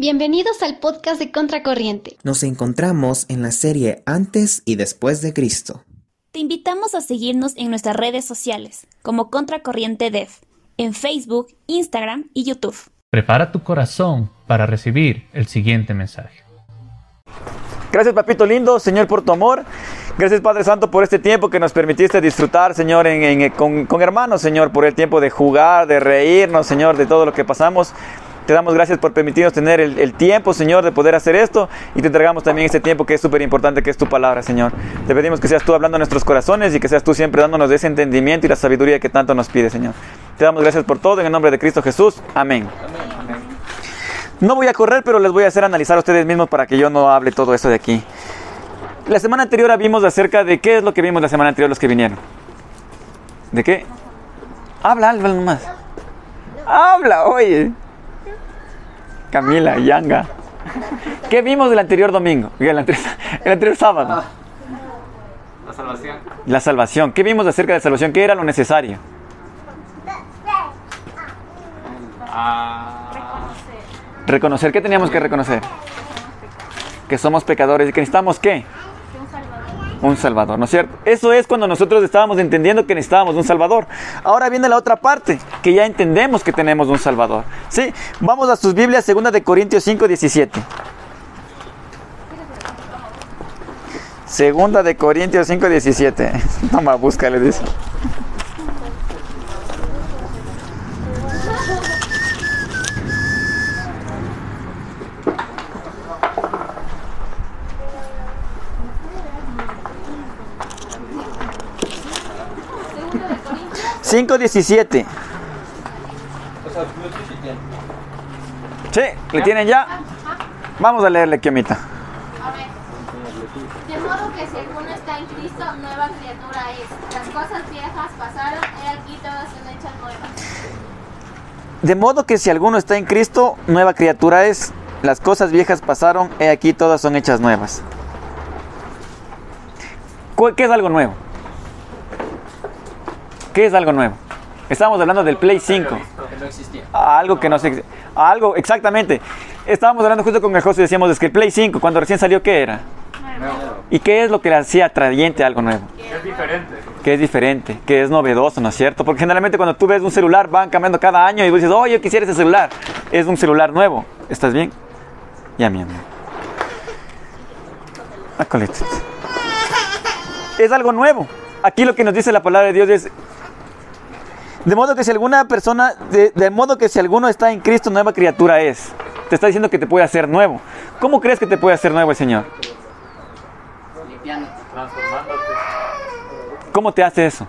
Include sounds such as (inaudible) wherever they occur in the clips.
Bienvenidos al podcast de Contracorriente. Nos encontramos en la serie Antes y Después de Cristo. Te invitamos a seguirnos en nuestras redes sociales como Contracorriente Dev, en Facebook, Instagram y YouTube. Prepara tu corazón para recibir el siguiente mensaje. Gracias, papito lindo, Señor, por tu amor. Gracias, Padre Santo, por este tiempo que nos permitiste disfrutar, Señor, en, con, con hermanos, Señor, por el tiempo de jugar, de reírnos, Señor, de todo lo que pasamos. Te damos gracias por permitirnos tener el, tiempo, Señor, de poder hacer esto y te entregamos también este tiempo que es súper importante, que es tu palabra, Señor. Te pedimos que seas tú hablando a nuestros corazones y que seas tú siempre dándonos ese entendimiento y la sabiduría que tanto nos pide, Señor. Te damos gracias por todo en el nombre de Cristo Jesús. Amén. Amén. No voy a correr, pero les voy a hacer analizar a ustedes mismos para que yo no hable todo eso de aquí. La semana anterior vimos acerca de qué es lo que vimos la semana anterior los que vinieron. ¿De qué? Habla, habla nomás. Habla, oye. Camila, Yanga. ¿Qué vimos del anterior domingo? El anterior, el anterior sábado. La salvación. La salvación. ¿Qué vimos acerca de la salvación? ¿Qué era lo necesario? Ah, Reconocer. ¿Qué teníamos que reconocer? Que somos pecadores y que necesitamos qué? Un Salvador, ¿no es cierto? Eso es cuando nosotros estábamos entendiendo que necesitábamos un Salvador. Ahora viene la otra parte, que ya entendemos que tenemos un Salvador. ¿Sí? Vamos a sus Biblias, 2 de Corintios 5, 17. Segunda de Corintios 5, 17. (laughs) Toma, búscale, dice. Cinco diecisiete. Sí, ¿le tienen ya? Vamos a leerle aquí, amita. A ver. De modo que si alguno está en Cristo, nueva criatura es. Las cosas viejas pasaron, he aquí todas son hechas nuevas. De modo que si alguno está en Cristo, nueva criatura es. Las cosas viejas pasaron, he aquí todas son hechas nuevas. ¿Qué es algo nuevo? ¿Qué es algo nuevo? Estábamos hablando del Play 5. que no existía. Algo que no se... Algo, exactamente. Estábamos hablando justo con el José y decíamos es que el Play 5, cuando recién salió, ¿qué era? ¿Y qué es lo que le hacía atrayente a algo nuevo? Es diferente. Que es diferente, que es novedoso, ¿no es cierto? Porque generalmente cuando tú ves un celular van cambiando cada año y vos dices, oh, yo quisiera ese celular. Es un celular nuevo. ¿Estás bien? Ya, mi amor. Acolete. Es algo nuevo. Aquí lo que nos dice la palabra de Dios es, de modo que si alguna persona, de, de, modo que si alguno está en Cristo, nueva criatura es. Te está diciendo que te puede hacer nuevo. ¿Cómo crees que te puede hacer nuevo el Señor? Limpiándote. Transformándote. ¿Cómo te hace eso?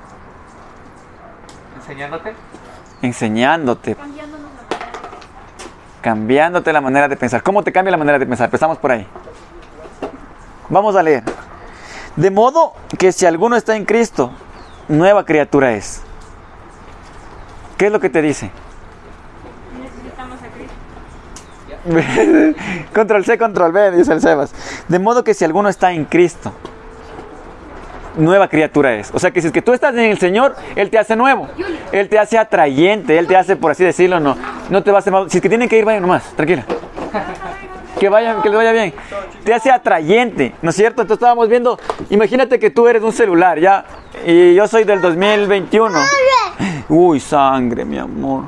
Enseñándote. Enseñándote. Cambiándote la manera de pensar. ¿Cómo te cambia la manera de pensar? Empezamos por ahí. Vamos a leer. De modo que si alguno está en Cristo, nueva criatura es. ¿Qué es lo que te dice? Necesitamos a Cristo. control C, control B, dice el Sebas. De modo que si alguno está en Cristo, nueva criatura es. O sea que si es que tú estás en el Señor, Él te hace nuevo. Él te hace atrayente, Él te hace, por así decirlo, no, no te va a hacer mal. Si es que tienen que ir, vayan nomás, tranquila. Que vayan, que les vaya bien. Te hace atrayente, ¿no es cierto? Entonces estábamos viendo, imagínate que tú eres un celular, ¿ya? Y yo soy del 2021. Uy, sangre, mi amor.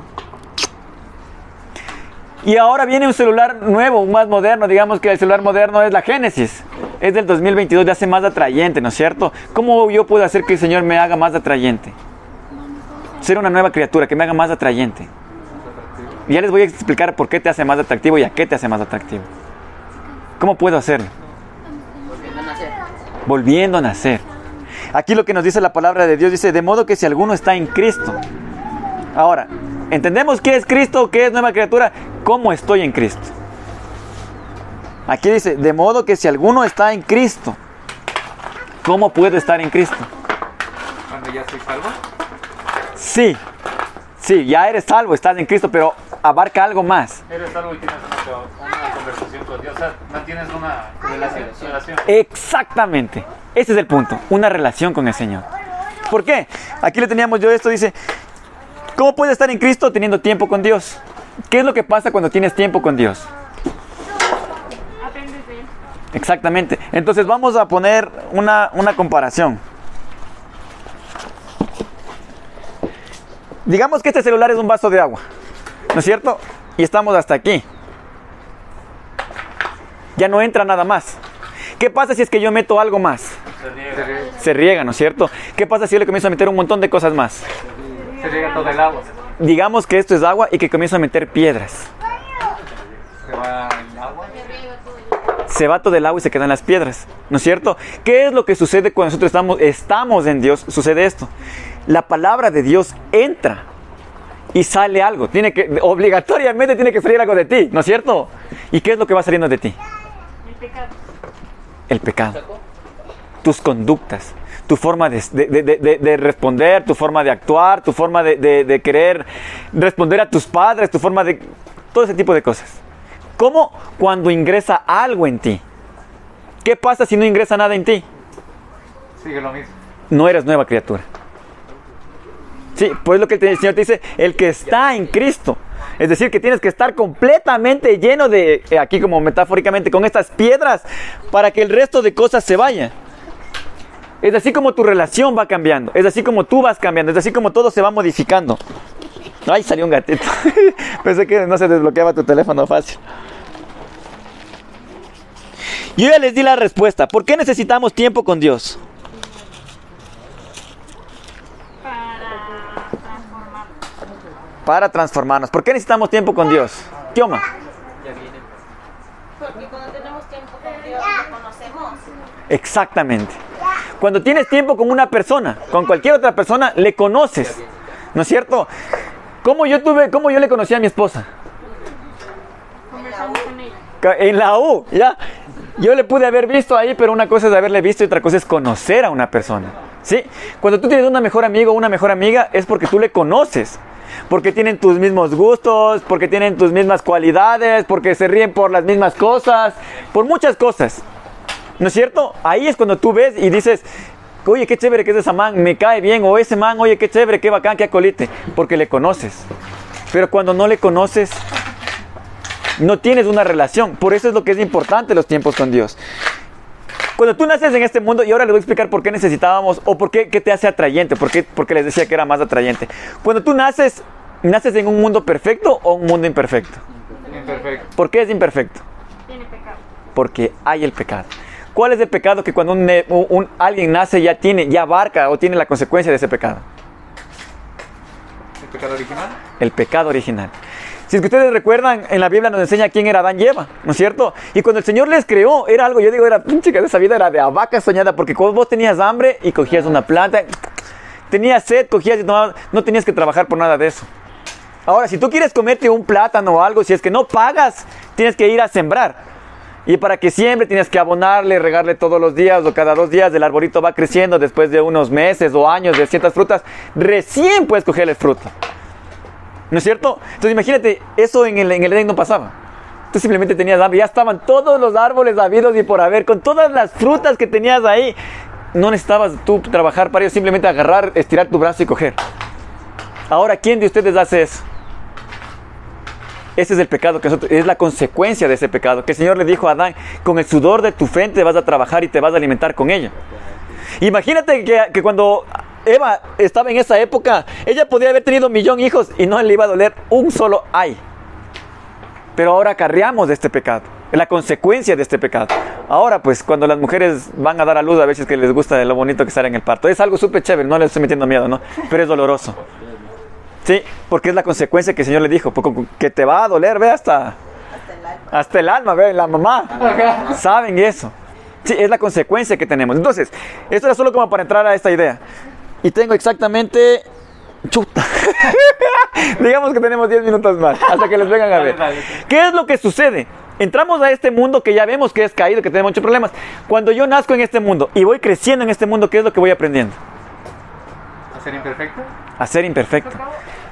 Y ahora viene un celular nuevo, más moderno. Digamos que el celular moderno es la Génesis. Es del 2022, ya hace más atrayente, ¿no es cierto? ¿Cómo yo puedo hacer que el Señor me haga más atrayente? Ser una nueva criatura, que me haga más atrayente. Ya les voy a explicar por qué te hace más atractivo y a qué te hace más atractivo. ¿Cómo puedo hacerlo? Volviendo a nacer. Aquí lo que nos dice la palabra de Dios dice, de modo que si alguno está en Cristo. Ahora, ¿entendemos qué es Cristo, qué es nueva criatura? ¿Cómo estoy en Cristo? Aquí dice, de modo que si alguno está en Cristo, ¿cómo puedo estar en Cristo? Cuando ya estoy salvo. Sí, sí, ya eres salvo, estás en Cristo, pero abarca algo más. Eres salvo y tienes una, una conversación con Dios. O sea, mantienes una relación. relación. Exactamente, ese es el punto, una relación con el Señor. ¿Por qué? Aquí le teníamos yo esto, dice, ¿cómo puedes estar en Cristo teniendo tiempo con Dios? ¿Qué es lo que pasa cuando tienes tiempo con Dios? Exactamente. Entonces vamos a poner una, una comparación. Digamos que este celular es un vaso de agua, ¿no es cierto? Y estamos hasta aquí. Ya no entra nada más. ¿Qué pasa si es que yo meto algo más? Se riega, Se riega, ¿no es cierto? ¿Qué pasa si yo le comienzo a meter un montón de cosas más? se riega todo el agua. Digamos que esto es agua y que comienzo a meter piedras. Se va el agua. se va todo el agua y se quedan las piedras, ¿no es cierto? ¿Qué es lo que sucede cuando nosotros estamos, estamos en Dios? Sucede esto. La palabra de Dios entra y sale algo. Tiene que, obligatoriamente tiene que salir algo de ti, ¿no es cierto? ¿Y qué es lo que va saliendo de ti? El pecado. El pecado. Tus conductas, tu forma de, de- de- de- de responder, tu forma de actuar, tu forma de, de- de querer responder a tus padres, tu forma de... Todo ese tipo de cosas. ¿Cómo? Cuando ingresa algo en ti. ¿Qué pasa si no ingresa nada en ti? Sigue lo mismo. No eres nueva criatura. Sí, pues lo que el Señor te dice, el que está en Cristo. Es decir, que tienes que estar completamente lleno de, eh, aquí como metafóricamente, con estas piedras para que el resto de cosas se vaya. Es así como tu relación va cambiando, es así como tú vas cambiando, es así como todo se va modificando. Ay, salió un gatito. (laughs) Pensé que no se desbloqueaba tu teléfono fácil. Yo ya les di la respuesta. ¿Por qué necesitamos tiempo con Dios? Para transformarnos. ¿Por qué necesitamos tiempo con Dios? Kioma. Porque cuando tenemos tiempo con Dios, lo conocemos. Exactamente. Cuando tienes tiempo con una persona, con cualquier otra persona, le conoces. ¿No es cierto? ¿Cómo yo tuve, cómo yo le conocí a mi esposa? Conversando con ella. Ca- En la U, ya. Yo le pude haber visto ahí, pero una cosa es haberle visto y otra cosa es conocer a una persona. ¿Sí? Cuando tú tienes una mejor amigo o una mejor amiga es porque tú le conoces. Porque tienen tus mismos gustos, porque tienen tus mismas cualidades, porque se ríen por las mismas cosas, por muchas cosas. ¿No es cierto? Ahí es cuando tú ves y dices, oye, qué chévere que es esa man, me cae bien, o ese man, oye, qué chévere, qué bacán, qué acolite, porque le conoces. Pero cuando no le conoces, no tienes una relación. Por eso es lo que es importante los tiempos con Dios. Cuando tú naces en este mundo, y ahora les voy a explicar por qué necesitábamos, o por qué, qué te hace atrayente, por qué, porque les decía que era más atrayente. Cuando tú naces, ¿naces en un mundo perfecto o un mundo imperfecto? Imperfecto. ¿Por qué es imperfecto? Tiene pecado. Porque hay el pecado. ¿Cuál es el pecado que cuando un, un- un- alguien nace ya tiene, ya abarca o tiene la consecuencia de ese pecado? El pecado original. el pecado original. Si es que ustedes recuerdan, en la Biblia nos enseña quién era Adán y Eva, ¿no es cierto? Y cuando el Señor les creó, era algo, yo digo, era, chica, esa vida era de vaca soñada, porque vos tenías hambre y cogías una planta, tenías sed, cogías y no tenías que trabajar por nada de eso. Ahora, si tú quieres comerte un plátano o algo, si es que no pagas, tienes que ir a sembrar. Y para que siempre tienes que abonarle, regarle todos los días o cada dos días, el arbolito va creciendo después de unos meses o años de ciertas frutas, recién puedes coger el fruto. ¿No es cierto? Entonces imagínate, eso en el, en el Edén no pasaba. Tú simplemente tenías hambre, ya estaban todos los árboles habidos y por haber, con todas las frutas que tenías ahí. No necesitabas tú trabajar para ello, simplemente agarrar, estirar tu brazo y coger. Ahora, ¿quién de ustedes hace eso? Ese es el pecado que nosotros, es la consecuencia de ese pecado. Que el Señor le dijo a Adán, con el sudor de tu frente vas a trabajar y te vas a alimentar con ello. Imagínate que, que cuando Eva estaba en esa época, ella podía haber tenido un millón de hijos y no le iba a doler un solo ay. Pero ahora acarreamos de este pecado, la consecuencia de este pecado. Ahora, pues, cuando las mujeres van a dar a luz, a veces que les gusta lo bonito que sale en el parto, es algo súper chévere, no les estoy metiendo miedo, ¿no? Pero es doloroso. Sí, porque es la consecuencia que el Señor le dijo, que te va a doler, ve hasta hasta el alma, ve, la mamá. Saben eso. Sí, es la consecuencia que tenemos. Entonces, esto era solo como para entrar a esta idea. Y tengo exactamente chuta. (laughs) Digamos que tenemos 10 minutos más hasta que les vengan a ver. ¿Qué es lo que sucede? Entramos a este mundo que ya vemos que es caído, que tiene muchos problemas. Cuando yo nazco en este mundo y voy creciendo en este mundo, ¿qué es lo que voy aprendiendo? ¿A ser imperfecto? A ser imperfecto.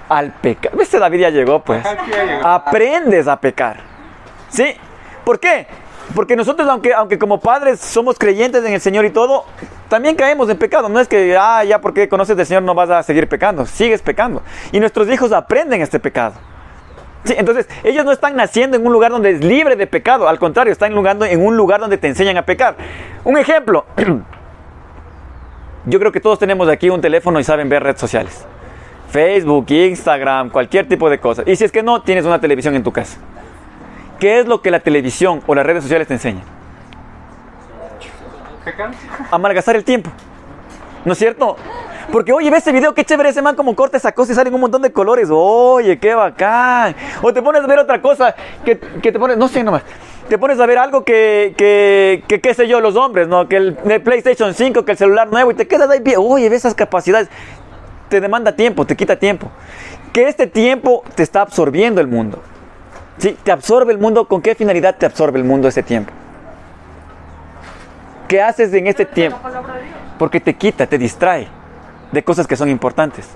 Al pecar. ¿Viste? David ya llegó, pues. Aprendes a pecar. ¿Sí? ¿Por qué? Porque nosotros, aunque, aunque como padres somos creyentes en el Señor y todo, también caemos en pecado. No es que, ah, ya porque conoces del Señor no vas a seguir pecando. Sigues pecando. Y nuestros hijos aprenden este pecado. Entonces, ellos no están naciendo en un lugar donde es libre de pecado, al contrario, están en un lugar donde te enseñan a pecar. Un ejemplo, (clears throat) yo creo que todos tenemos aquí un teléfono y saben ver redes sociales. Facebook, Instagram, cualquier tipo de cosas. Y si es que no, tienes una televisión en tu casa. ¿Qué es lo que la televisión o las redes sociales te enseñan? A malgastar el tiempo. ¿No es cierto? Porque, oye, ve ese video, qué chévere ese man como corta esa cosa y salen un montón de colores. Oye, qué bacán. O te pones a ver otra cosa que, que te pones, no sé nomás. Te pones a ver algo que, que, qué sé yo, los hombres, ¿no? Que el, el PlayStation 5, que el celular nuevo y te quedas ahí, oye, ve esas capacidades. Te demanda tiempo, te quita tiempo. Que este tiempo te está absorbiendo el mundo. ¿Sí? Te absorbe el mundo. ¿Con qué finalidad te absorbe el mundo ese tiempo? ¿Qué haces en este tiempo? Porque te quita, te distrae de cosas que son importantes.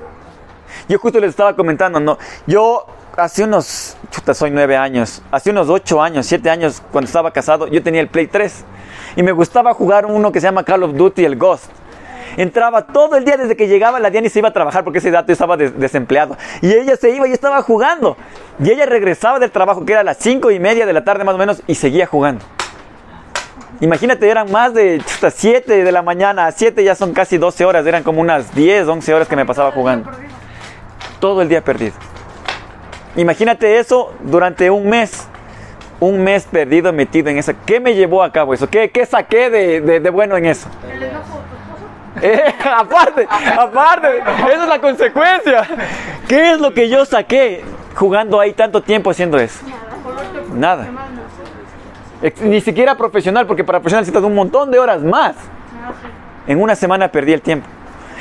Yo justo les estaba comentando, ¿no? Yo hace unos, chuta, soy nueve años, hace unos ocho años, siete años, cuando estaba casado, yo tenía el Play 3 y me gustaba jugar uno que se llama Call of Duty, el Ghost. Entraba todo el día desde que llegaba la Diana y se iba a trabajar porque ese dato estaba des desempleado. Y ella se iba y estaba jugando. Y ella regresaba del trabajo que era las cinco y media de la tarde más o menos y seguía jugando. Imagínate, eran más de 7 de la mañana a 7 ya son casi 12 horas, eran como unas 10, 11 horas que me pasaba jugando. Todo el día perdido. Imagínate eso durante un mes. Un mes perdido metido en eso. ¿Qué me llevó a cabo eso? ¿Qué, qué saqué de, de, de, bueno en eso? Eh, (laughs) aparte, aparte, esa es la consecuencia. ¿Qué es lo que yo saqué jugando ahí tanto tiempo haciendo eso? Nada. Ni siquiera profesional, porque para profesional necesitas un montón de horas más. En una semana perdí el tiempo.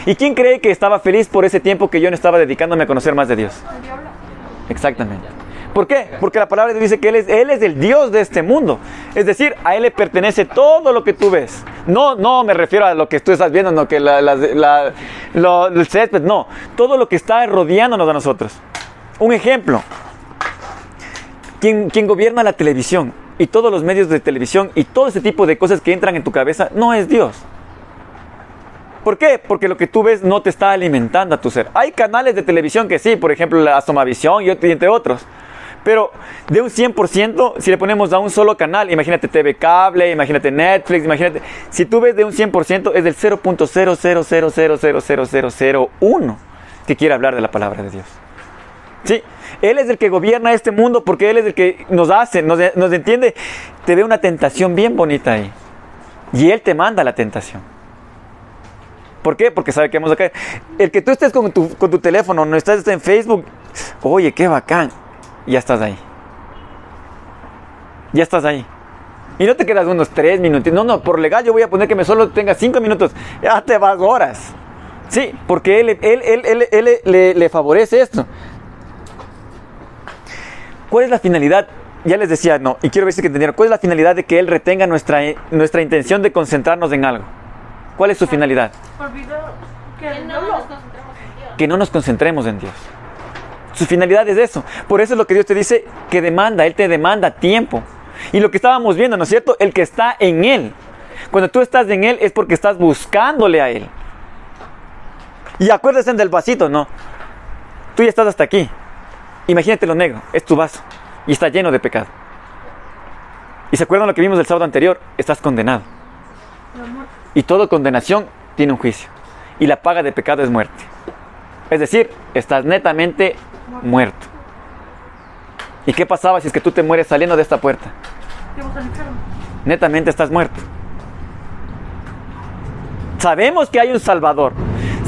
¿Y quién cree que estaba feliz por ese tiempo que yo no estaba dedicándome a conocer más de Dios? Exactamente. ¿Por qué? Porque la palabra dice que él es, él es el Dios de este mundo. Es decir, a Él le pertenece todo lo que tú ves. No, no me refiero a lo que tú estás viendo, no que la, la, la, lo, el césped, no. Todo lo que está rodeándonos a nosotros. Un ejemplo. Quien, quien gobierna la televisión y todos los medios de televisión y todo ese tipo de cosas que entran en tu cabeza no es Dios. ¿Por qué? Porque lo que tú ves no te está alimentando a tu ser. Hay canales de televisión que sí, por ejemplo la Asomavisión y entre otros. Pero de un 100%, si le ponemos a un solo canal, imagínate TV Cable, imagínate Netflix, imagínate, si tú ves de un 100% es del 0.000000001 que quiere hablar de la palabra de Dios. Sí, Él es el que gobierna este mundo porque Él es el que nos hace, nos, nos entiende. Te ve una tentación bien bonita ahí. Y Él te manda la tentación. ¿Por qué? Porque sabe que vamos a caer. El que tú estés con tu, con tu teléfono, no estás en Facebook, oye, qué bacán ya estás ahí. Ya estás ahí. Y no te quedas unos tres minutos. No, no, por legal yo voy a poner que me solo tenga cinco minutos. Ya te vas horas. Sí, porque él, él, él, él, él le, le, favorece esto. ¿Cuál es la finalidad? Ya les decía, no, y quiero ver si que entendieron. ¿Cuál es la finalidad de que él retenga nuestra, nuestra intención de concentrarnos en algo? ¿Cuál es su finalidad? Que no nos concentremos en Dios. Su finalidad es eso. Por eso es lo que Dios te dice que demanda. Él te demanda tiempo. Y lo que estábamos viendo, ¿no es cierto? El que está en Él. Cuando tú estás en Él es porque estás buscándole a Él. Y acuérdense del vasito, ¿no? Tú ya estás hasta aquí. Imagínate lo negro. Es tu vaso. Y está lleno de pecado. ¿Y se acuerdan lo que vimos el sábado anterior? Estás condenado. Y toda condenación tiene un juicio. Y la paga de pecado es muerte. Es decir, estás netamente muerto. ¿Y qué pasaba si es que tú te mueres saliendo de esta puerta? Netamente estás muerto. Sabemos que hay un Salvador.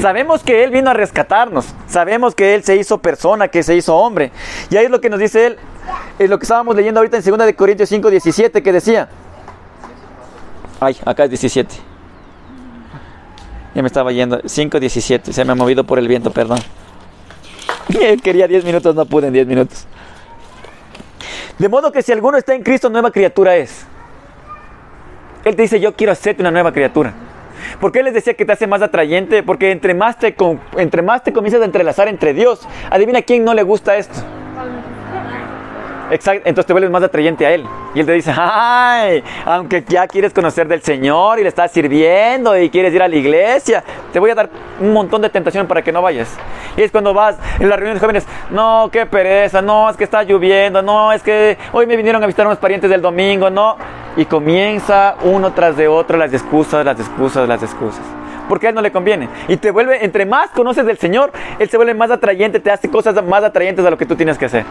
Sabemos que Él vino a rescatarnos. Sabemos que Él se hizo persona, que se hizo hombre. Y ahí es lo que nos dice Él. Es lo que estábamos leyendo ahorita en 2 de Corintios 5, 17, que decía. Ay, acá es 17. Ya me estaba yendo. 5, 17. Se me ha movido por el viento, perdón. (laughs) Quería 10 minutos, no pude en 10 minutos. De modo que si alguno está en Cristo, nueva criatura es. Él te dice, yo quiero hacerte una nueva criatura. ¿Por qué les decía que te hace más atrayente? Porque entre más te, entre más te comienzas a entrelazar entre Dios, adivina quién no le gusta esto. Exacto, entonces te vuelves más atrayente a Él. Y Él te dice, ay, aunque ya quieres conocer del Señor y le estás sirviendo y quieres ir a la iglesia, te voy a dar un montón de tentación para que no vayas. Y es cuando vas en las reuniones jóvenes, no, qué pereza, no, es que está lloviendo, no, es que hoy me vinieron a visitar unos parientes del domingo, no. Y comienza uno tras de otro las excusas, las excusas, las excusas porque a él no le conviene. Y te vuelve, entre más conoces del Señor, Él se vuelve más atrayente, te hace cosas más atrayentes a lo que tú tienes que hacer.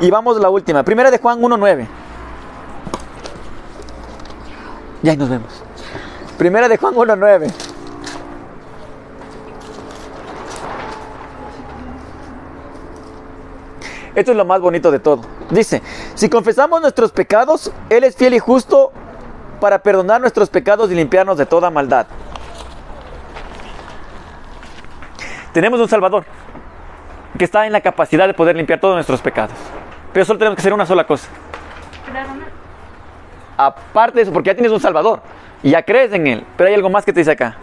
Y vamos a la última. Primera de Juan 1.9. Ya ahí nos vemos. Primera de Juan 1.9. Esto es lo más bonito de todo. Dice, si confesamos nuestros pecados, Él es fiel y justo para perdonar nuestros pecados y limpiarnos de toda maldad. Tenemos un Salvador que está en la capacidad de poder limpiar todos nuestros pecados. Pero solo tenemos que hacer una sola cosa. Aparte de eso, porque ya tienes un Salvador y ya crees en Él, pero hay algo más que te dice acá.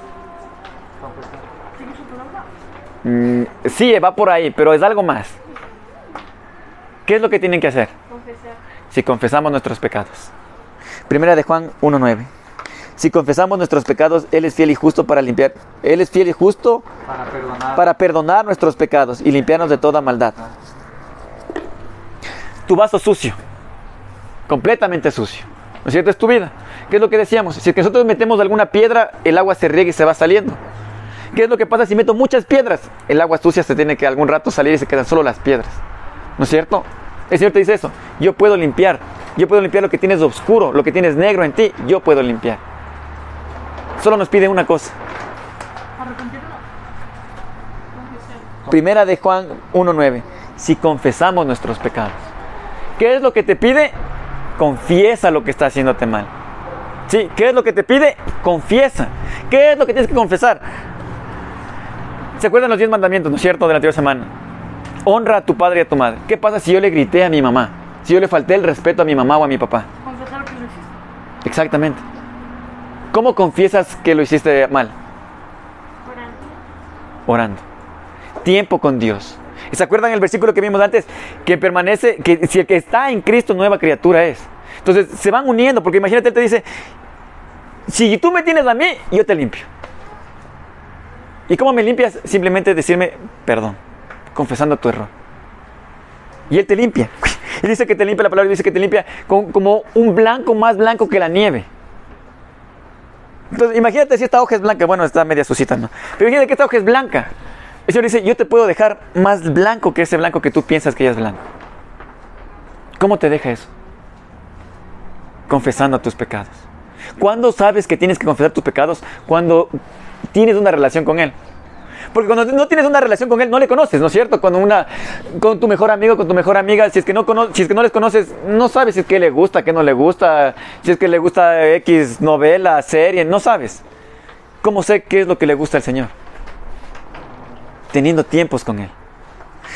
Mm, sí, va por ahí, pero es algo más. ¿Qué es lo que tienen que hacer? Si confesamos nuestros pecados. Primera de Juan 1.9. Si confesamos nuestros pecados, Él es fiel y justo para limpiar. Él es fiel y justo Para perdonar. para perdonar nuestros pecados y limpiarnos de toda maldad. Tu vaso sucio, completamente sucio. ¿No es cierto? Es tu vida. ¿Qué es lo que decíamos? Si es que nosotros metemos alguna piedra, el agua se riega y se va saliendo. ¿Qué es lo que pasa si meto muchas piedras? El agua sucia se tiene que algún rato salir y se quedan solo las piedras. ¿No es cierto? El Señor te dice eso. Yo puedo limpiar. Yo puedo limpiar lo que tienes oscuro, lo que tienes negro en ti. Yo puedo limpiar. Solo nos pide una cosa. Primera de Juan 1.9. Si confesamos nuestros pecados. ¿Qué es lo que te pide? Confiesa lo que está haciéndote mal. ¿Sí? ¿Qué es lo que te pide? Confiesa. ¿Qué es lo que tienes que confesar? ¿Se acuerdan los 10 mandamientos, no es cierto, de la anterior semana? Honra a tu padre y a tu madre. ¿Qué pasa si yo le grité a mi mamá? Si yo le falté el respeto a mi mamá o a mi papá. Confesar que lo hiciste. Exactamente. ¿Cómo confiesas que lo hiciste mal? Orando. Tiempo con Dios. ¿Y ¿Se acuerdan el versículo que vimos antes? Que permanece, que si el que está en Cristo, nueva criatura es. Entonces se van uniendo, porque imagínate, Él te dice, si tú me tienes a mí, yo te limpio. ¿Y cómo me limpias? Simplemente decirme perdón, confesando tu error. Y Él te limpia. (laughs) Y dice que te limpia, la palabra dice que te limpia con- como un blanco más blanco que la nieve. Entonces, imagínate si esta hoja es blanca. Bueno, está media sucita, ¿no? Pero imagínate que esta hoja es blanca. El Señor dice, yo te puedo dejar más blanco que ese blanco que tú piensas que ya es blanco. ¿Cómo te deja eso? Confesando tus pecados. ¿Cuándo sabes que tienes que confesar tus pecados? Cuando tienes una relación con Él. Porque cuando no tienes una relación con Él, no le conoces, ¿no es cierto? Cuando una, con tu mejor amigo, con tu mejor amiga, si es que no, cono- si es que no les conoces, no sabes si es que le gusta, que no le gusta, si es que le gusta X novela, serie, no sabes. ¿Cómo sé qué es lo que le gusta al Señor? Teniendo tiempos con Él.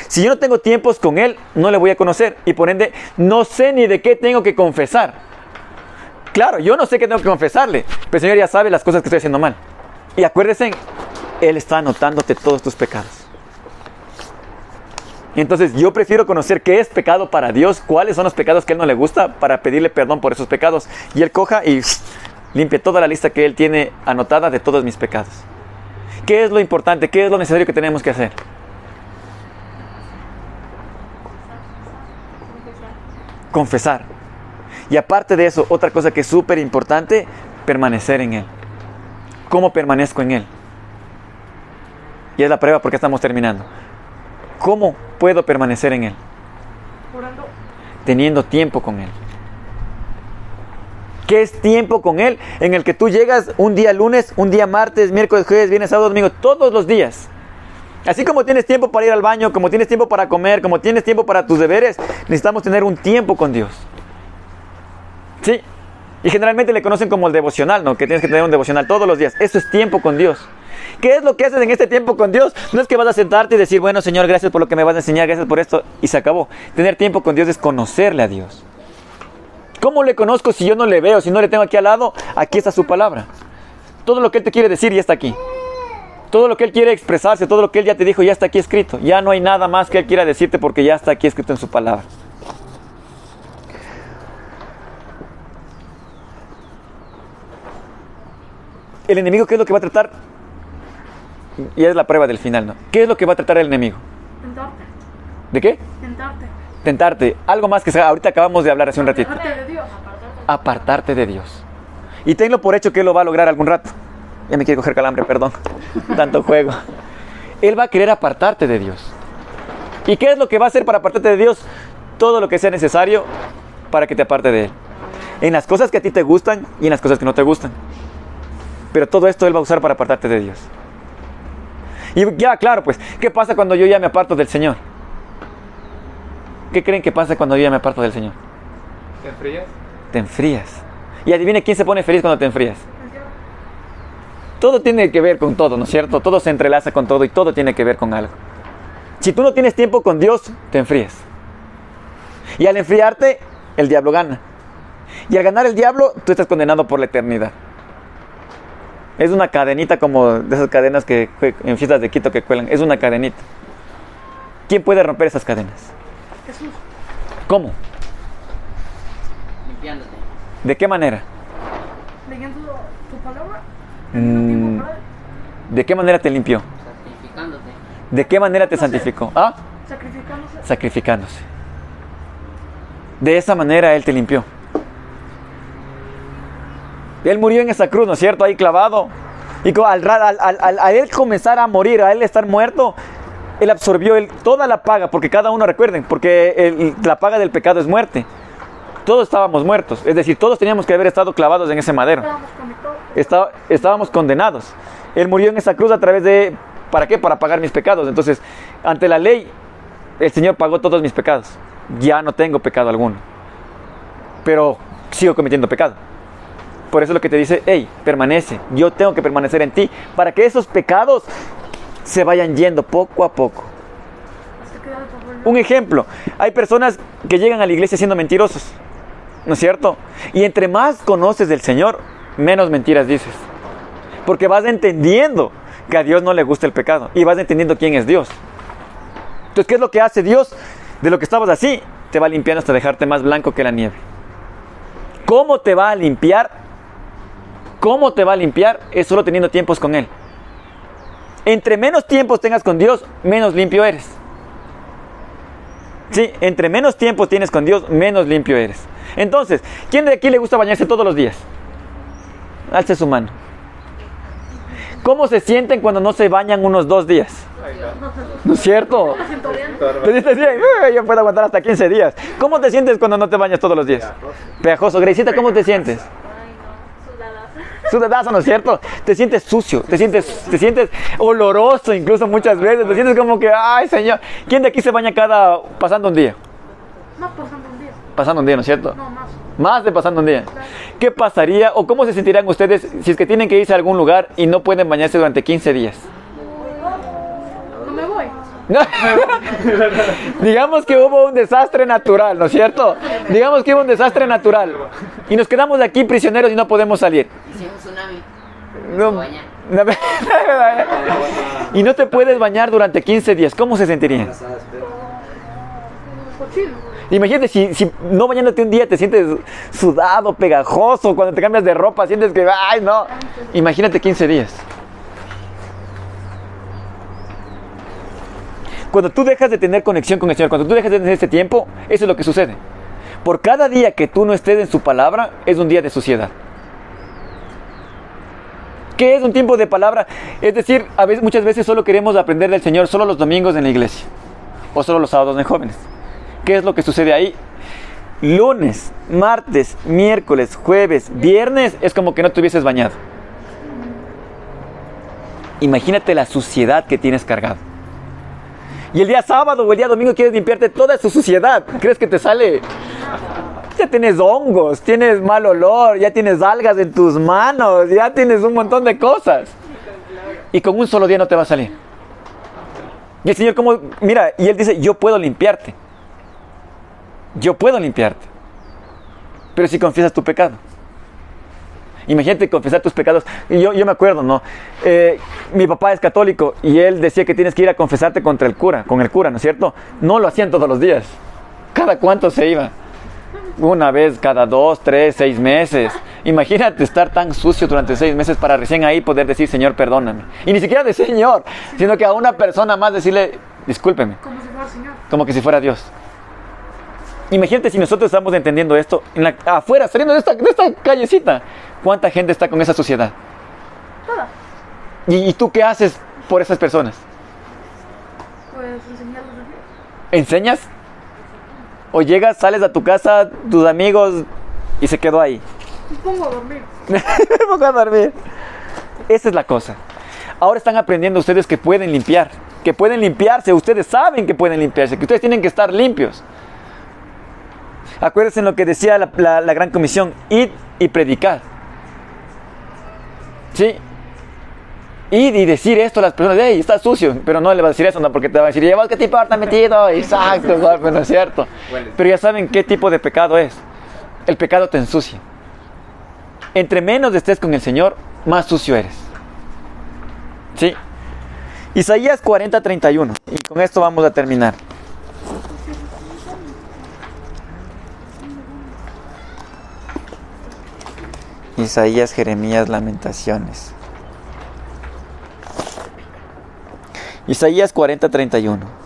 Si yo no tengo tiempos con Él, no le voy a conocer y por ende no sé ni de qué tengo que confesar. Claro, yo no sé qué tengo que confesarle, pero el Señor ya sabe las cosas que estoy haciendo mal. Y acuérdense, Él está anotándote todos tus pecados. Entonces yo prefiero conocer qué es pecado para Dios, cuáles son los pecados que Él no le gusta, para pedirle perdón por esos pecados. Y Él coja y limpie toda la lista que Él tiene anotada de todos mis pecados. ¿Qué es lo importante? ¿Qué es lo necesario que tenemos que hacer? Confesar. Y aparte de eso, otra cosa que es súper importante, permanecer en Él. ¿Cómo permanezco en Él? Y es la prueba porque estamos terminando. ¿Cómo puedo permanecer en Él? Teniendo tiempo con Él. ¿Qué es tiempo con Él? En el que tú llegas un día lunes, un día martes, miércoles, jueves, viernes, sábado, domingo, todos los días. Así como tienes tiempo para ir al baño, como tienes tiempo para comer, como tienes tiempo para tus deberes, necesitamos tener un tiempo con Dios. Sí. Y generalmente le conocen como el devocional, ¿no? Que tienes que tener un devocional todos los días. Eso es tiempo con Dios. ¿Qué es lo que haces en este tiempo con Dios? No es que vas a sentarte y decir, bueno, Señor, gracias por lo que me vas a enseñar, gracias por esto, y se acabó. Tener tiempo con Dios es conocerle a Dios. ¿Cómo le conozco si yo no le veo, si no le tengo aquí al lado? Aquí está su palabra. Todo lo que Él te quiere decir ya está aquí. Todo lo que Él quiere expresarse, todo lo que Él ya te dijo, ya está aquí escrito. Ya no hay nada más que Él quiera decirte porque ya está aquí escrito en su palabra. El enemigo, ¿qué es lo que va a tratar? Y es la prueba del final, ¿no? ¿Qué es lo que va a tratar el enemigo? ¿De qué? Tentarte. Algo más que sea- ahorita acabamos de hablar hace un ratito. Alejarte de Dios. Apartarte de Dios. Y tenlo por hecho que Él lo va a lograr algún rato. Ya me quiere coger calambre, perdón. (laughs) Tanto juego. Él va a querer apartarte de Dios. ¿Y qué es lo que va a hacer para apartarte de Dios? Todo lo que sea necesario para que te aparte de Él. En las cosas que a ti te gustan y en las cosas que no te gustan. Pero todo esto Él va a usar para apartarte de Dios. Y ya, claro, pues, ¿qué pasa cuando yo ya me aparto del Señor? ¿Qué creen que pasa cuando yo ya me aparto del Señor? ¿Te enfrías? Te enfrías. Y adivine quién se pone feliz cuando te enfrías. Todo tiene que ver con todo, ¿no es cierto? Todo se entrelaza con todo y todo tiene que ver con algo. Si tú no tienes tiempo con Dios, te enfrías. Y al enfriarte, el diablo gana. Y al ganar el diablo, tú estás condenado por la eternidad. Es una cadenita como de esas cadenas que en fiestas de Quito que cuelan. Es una cadenita. ¿Quién puede romper esas cadenas? Jesús. ¿Cómo? limpiándote. ¿De qué manera? Leyendo tu palabra. Mm. Para él. ¿De qué manera te limpió? Santificándote. ¿De qué manera te santificó? Ah, Sacrificándose. sacrificándose. De esa manera Él te limpió. Él murió en esa cruz, ¿no es cierto? Ahí clavado. Y al, al, al- al- a Él comenzar a morir, a Él estar muerto, Él absorbió toda la paga, porque cada uno, recuerden, porque la paga del pecado es muerte. Todos estábamos muertos, es decir, todos teníamos que haber estado clavados en ese madero. Estábamos condenados. Él murió en esa cruz a través de... ¿Para qué? Para pagar mis pecados. Entonces, ante la ley, el Señor pagó todos mis pecados. Ya no tengo pecado alguno. Pero sigo cometiendo pecado. Por eso es lo que te dice, hey, permanece. Yo tengo que permanecer en ti para que esos pecados se vayan yendo poco a poco. Un ejemplo, hay personas que llegan a la iglesia siendo mentirosos, ¿no es cierto? Y entre más conoces del Señor, menos mentiras dices. Porque vas entendiendo que a Dios no le gusta el pecado y vas entendiendo quién es Dios. Entonces, ¿qué es lo que hace Dios? De lo que estabas así, te va limpiando hasta dejarte más blanco que la nieve. ¿Cómo te va a limpiar? ¿Cómo te va a limpiar? Es solo teniendo tiempos con Él. Entre menos tiempos tengas con Dios, menos limpio eres. Sí, entre menos tiempo tienes con Dios, menos limpio eres. Entonces, ¿quién de aquí le gusta bañarse todos los días? Alce su mano. ¿Cómo se sienten cuando no se bañan unos dos días? ¿No es cierto? Te bien, "Uy, yo puedo aguantar hasta 15 días. ¿Cómo te sientes cuando no te bañas todos los días? Pegajoso. Greicita, ¿cómo te sientes? Sudadazo, ¿no es cierto? Te sientes sucio, te sientes, te sientes oloroso incluso muchas veces, te sientes como que, ay señor, ¿quién de aquí se baña cada, pasando un día? Más pasando un día. Pasando un día, ¿no es cierto? No, más. Más de pasando un día. ¿Qué pasaría o cómo se sentirán ustedes si es que tienen que irse a algún lugar y no pueden bañarse durante 15 días? (laughs) Digamos que hubo un desastre natural, ¿no es cierto? Digamos que hubo un desastre natural y nos quedamos aquí prisioneros y no podemos salir. Si un tsunami. No- (laughs) y no te puedes bañar durante 15 días. ¿Cómo se sentirían? Imagínate si, si no bañándote un día te sientes sudado, pegajoso, cuando te cambias de ropa sientes que, ay no. Imagínate 15 días. Cuando tú dejas de tener conexión con el Señor, cuando tú dejas de tener este tiempo, eso es lo que sucede. Por cada día que tú no estés en su palabra, es un día de suciedad. ¿Qué es un tiempo de palabra? Es decir, a veces, muchas veces solo queremos aprender del Señor solo los domingos en la iglesia o solo los sábados en jóvenes. ¿Qué es lo que sucede ahí? Lunes, martes, miércoles, jueves, viernes es como que no te hubieses bañado. Imagínate la suciedad que tienes cargado. Y el día sábado o el día domingo quieres limpiarte toda su suciedad. ¿Crees que te sale? Ya tienes hongos, tienes mal olor, ya tienes algas en tus manos, ya tienes un montón de cosas. Y con un solo día no te va a salir. Y el Señor como, mira, y Él dice, yo puedo limpiarte. Yo puedo limpiarte. Pero si confiesas tu pecado. Imagínate confesar tus pecados. Y yo, yo me acuerdo, ¿no? Eh, mi papá es católico y él decía que tienes que ir a confesarte contra el cura, con el cura, ¿no es cierto? No lo hacían todos los días. ¿Cada cuánto se iba? Una vez cada dos, tres, seis meses. Imagínate estar tan sucio durante seis meses para recién ahí poder decir, Señor, perdóname. Y ni siquiera de Señor, sino que a una persona más decirle, discúlpeme, Como si fuera Señor. como que si fuera Dios. Imagínate si nosotros estamos entendiendo esto en la- afuera, saliendo de esta, de esta callecita. ¿Cuánta gente está con esa suciedad? Toda. ¿Y, y tú qué haces por esas personas? Pues enseñarles. ¿Enseñas? ¿O llegas, sales a tu casa, tus amigos y se quedó ahí? Me pongo a dormir. (laughs) Me pongo a dormir. Esa es la cosa. Ahora están aprendiendo ustedes que pueden limpiar, que pueden limpiarse. Ustedes saben que pueden limpiarse, que ustedes tienen que estar limpios. Acuérdense en lo que decía la, la- la gran comisión: id y predicar. ¿Sí? Ir y decir esto a las personas, hey, está sucio, pero no le va a decir eso, no, porque te va a decir, ¿y vos qué te importa metido? Exacto, no es cierto. Pero ya saben qué tipo de pecado es. El pecado te ensucia. Entre menos estés con el Señor, más sucio eres. ¿Sí? Isaías 40, 31. Y con esto vamos a terminar. Isaías, Jeremías, Lamentaciones. Isaías 40, 31.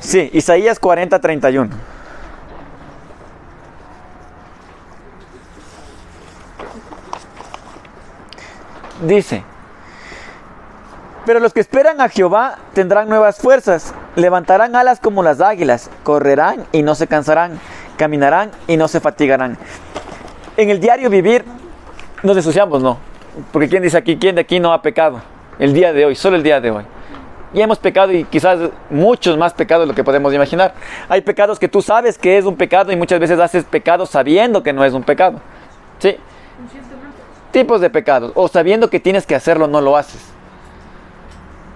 Sí, Isaías 40, 31. Dice, pero los que esperan a Jehová tendrán nuevas fuerzas, levantarán alas como las águilas, correrán y no se cansarán, caminarán y no se fatigarán. En el diario vivir nos ensuciamos, ¿no? Porque ¿quién dice aquí, quién de aquí no ha pecado? El día de hoy, solo el día de hoy. Y hemos pecado y quizás muchos más pecados de lo que podemos imaginar. Hay pecados que tú sabes que es un pecado y muchas veces haces pecado sabiendo que no es un pecado. ¿Sí? Tipos de pecados. O sabiendo que tienes que hacerlo, no lo haces.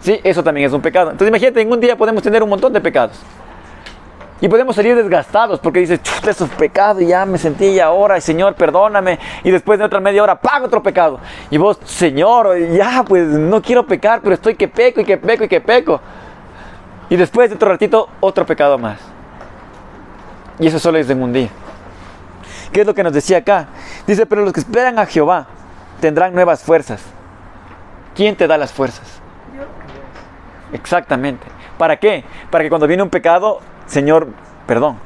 Sí, eso también es un pecado. Entonces imagínate, en un día podemos tener un montón de pecados. Y podemos salir desgastados porque dices, chuta, eso es pecado y ya me sentí y ahora, Señor, perdóname. Y después de otra media hora, pago otro pecado. Y vos, Señor, ya, pues no quiero pecar, pero estoy que peco y que peco y que peco. Y después de otro ratito, otro pecado más. Y eso solo es en un día. ¿Qué es lo que nos decía acá? Dice, pero los que esperan a Jehová tendrán nuevas fuerzas. ¿Quién te da las fuerzas? Exactamente. ¿Para qué? Para que cuando viene un pecado, Señor, perdón.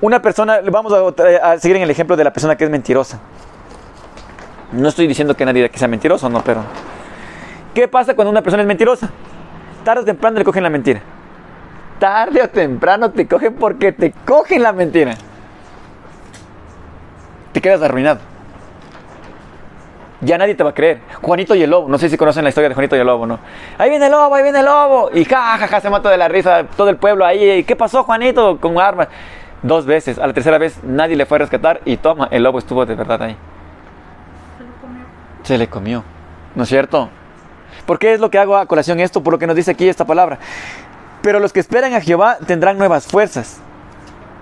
Una persona, vamos a, a seguir en el ejemplo de la persona que es mentirosa. No estoy diciendo que nadie que sea mentiroso, no, pero... ¿Qué pasa cuando una persona es mentirosa? Tarde o temprano le cogen la mentira. Tarde o temprano te cogen porque te cogen la mentira. Te quedas arruinado. Ya nadie te va a creer. Juanito y el lobo. No sé si conocen la historia de Juanito y el lobo, ¿no? Ahí viene el lobo, ahí viene el lobo. Y ja, ja, ja, se mata de la risa todo el pueblo ahí. ¿Y ¿Qué pasó, Juanito? Con armas. Dos veces. A la tercera vez nadie le fue a rescatar y toma, el lobo estuvo de verdad ahí. Se lo comió. Se le comió. ¿No es cierto? ¿Por qué es lo que hago a colación esto? Por lo que nos dice aquí esta palabra. Pero los que esperan a Jehová tendrán nuevas fuerzas.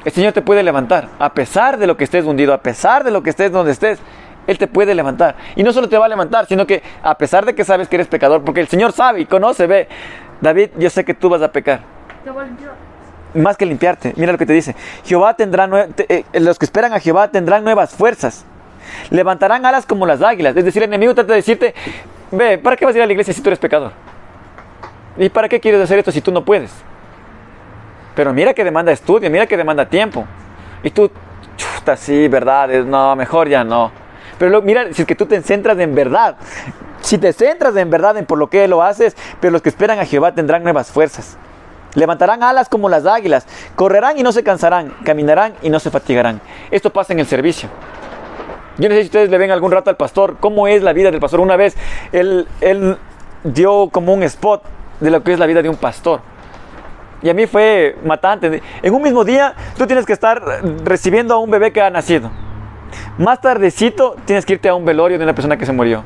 El Señor te puede levantar. A pesar de lo que estés hundido, a pesar de lo que estés donde estés, Él te puede levantar. Y no solo te va a levantar, sino que a pesar de que sabes que eres pecador, porque el Señor sabe y conoce, ve, David, yo sé que tú vas a pecar. Te. Más que limpiarte, mira lo que te dice. Jehová tendrá te- eh, los que esperan a Jehová tendrán nuevas fuerzas. Levantarán alas como las águilas. Es decir, el enemigo trata de decirte, ve, ¿para qué vas a ir a la iglesia si tú eres pecador? ¿Y para qué quieres hacer esto si tú no puedes? Pero mira que demanda estudio, mira que demanda tiempo. Y tú, chuta, sí, verdad, no, mejor ya no. Pero mira, si es que tú te centras en verdad, si te centras en verdad en por lo que lo haces, pero los que esperan a Jehová tendrán nuevas fuerzas. Levantarán alas como las águilas, correrán y no se cansarán, caminarán y no se fatigarán. Esto pasa en el servicio. Yo no sé si ustedes le ven algún rato al pastor, cómo es la vida del pastor. Una vez él, él dio como un spot de lo que es la vida de un pastor. Y a mí fue matante. En un mismo día tú tienes que estar recibiendo a un bebé que ha nacido. Más tardecito tienes que irte a un velorio de una persona que se murió.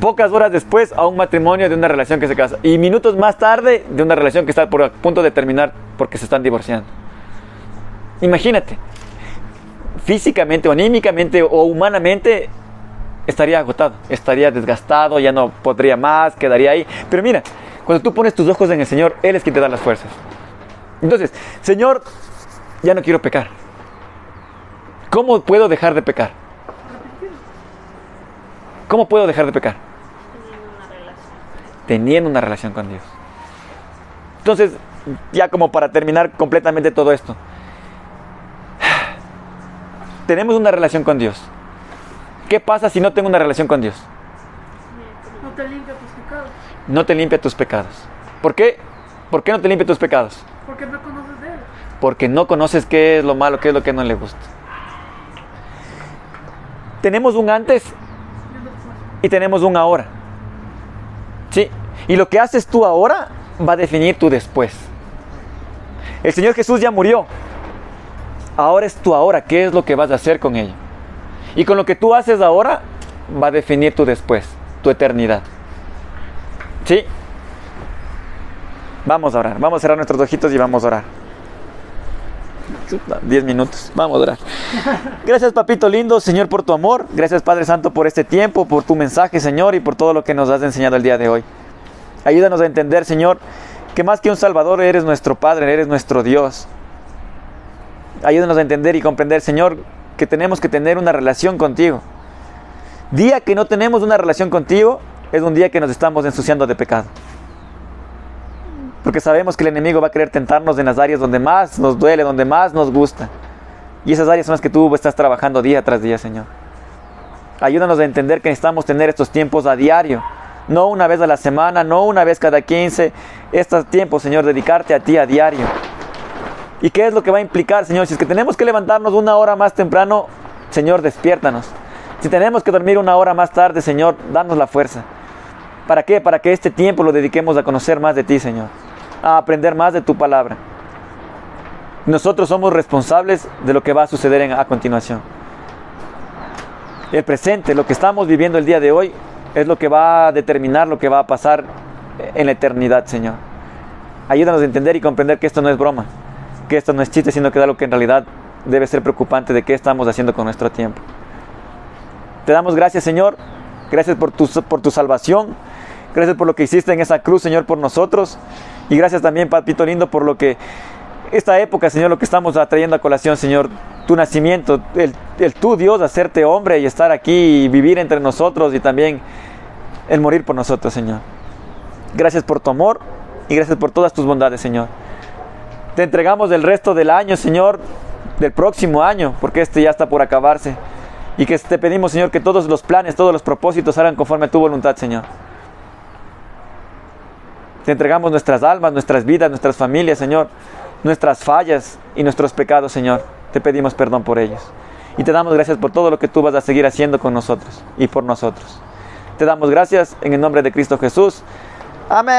Pocas horas después a un matrimonio de una relación que se casa. Y minutos más tarde de una relación que está por a punto de terminar porque se están divorciando. Imagínate. Físicamente o anímicamente o humanamente estaría agotado, estaría desgastado, ya no podría más, quedaría ahí. Pero mira, cuando tú pones tus ojos en el Señor, Él es quien te da las fuerzas. Entonces, Señor, ya no quiero pecar. ¿Cómo puedo dejar de pecar? ¿Cómo puedo dejar de pecar? Teniendo una relación con Dios. Entonces, ya como para terminar completamente todo esto. Tenemos una relación con Dios. ¿Qué pasa si no tengo una relación con Dios? No te limpia tus pecados. No te limpia tus pecados. ¿Por qué? ¿Por qué no te limpia tus pecados? Porque no conoces de Él. Porque no conoces qué es lo malo, qué es lo que no le gusta. Tenemos un antes Y tenemos un ahora. Sí. Y lo que haces tú ahora va a definir tu después. El Señor Jesús ya murió. Ahora es tu ahora. ¿Qué es lo que vas a hacer con ello? Y con lo que tú haces ahora va a definir tu después, tu eternidad. ¿Sí? Vamos a orar. Vamos a cerrar nuestros ojitos y vamos a orar. Chuta, 10 minutos. Vamos a orar. Gracias, papito lindo, Señor, por tu amor. Gracias, Padre Santo, por este tiempo, por tu mensaje, Señor, y por todo lo que nos has enseñado el día de hoy. Ayúdanos a entender, Señor, que más que un Salvador eres nuestro Padre, eres nuestro Dios. Ayúdanos a entender y comprender, Señor, que tenemos que tener una relación contigo. Día que no tenemos una relación contigo es un día que nos estamos ensuciando de pecado. Porque sabemos que el enemigo va a querer tentarnos en las áreas donde más nos duele, donde más nos gusta. Y esas áreas son las que tú estás trabajando día tras día, Señor. Ayúdanos a entender que necesitamos tener estos tiempos a diario. No una vez a la semana, no una vez cada 15. Estos tiempos, Señor, dedicarte a ti a diario. ¿Y qué es lo que va a implicar, Señor? Si es que tenemos que levantarnos una hora más temprano, Señor, despiértanos. Si tenemos que dormir una hora más tarde, Señor, danos la fuerza. ¿Para qué? Para que este tiempo lo dediquemos a conocer más de ti, Señor. A aprender más de tu palabra. Nosotros somos responsables de lo que va a suceder en- a continuación. El presente, lo que estamos viviendo el día de hoy, es lo que va a determinar lo que va a pasar en la eternidad, Señor. Ayúdanos a entender y comprender que esto no es broma, que esto no es chiste, sino que es algo que en realidad debe ser preocupante de qué estamos haciendo con nuestro tiempo. Te damos gracias, Señor. Gracias por tu, por tu salvación. Gracias por lo que hiciste en esa cruz, Señor, por nosotros. Y gracias también, Papito lindo, por lo que esta época, Señor, lo que estamos atrayendo a colación, Señor, tu nacimiento, el, el tú, Dios, hacerte hombre y estar aquí y vivir entre nosotros y también el morir por nosotros, Señor. Gracias por tu amor y gracias por todas tus bondades, Señor. Te entregamos el resto del año, Señor, del próximo año, porque este ya está por acabarse. Y que te pedimos, Señor, que todos los planes, todos los propósitos hagan conforme a tu voluntad, Señor. Te entregamos nuestras almas, nuestras vidas, nuestras familias, Señor, nuestras fallas y nuestros pecados, Señor. Te pedimos perdón por ellos. Y te damos gracias por todo lo que tú vas a seguir haciendo con nosotros y por nosotros. Te damos gracias en el nombre de Cristo Jesús. Amén.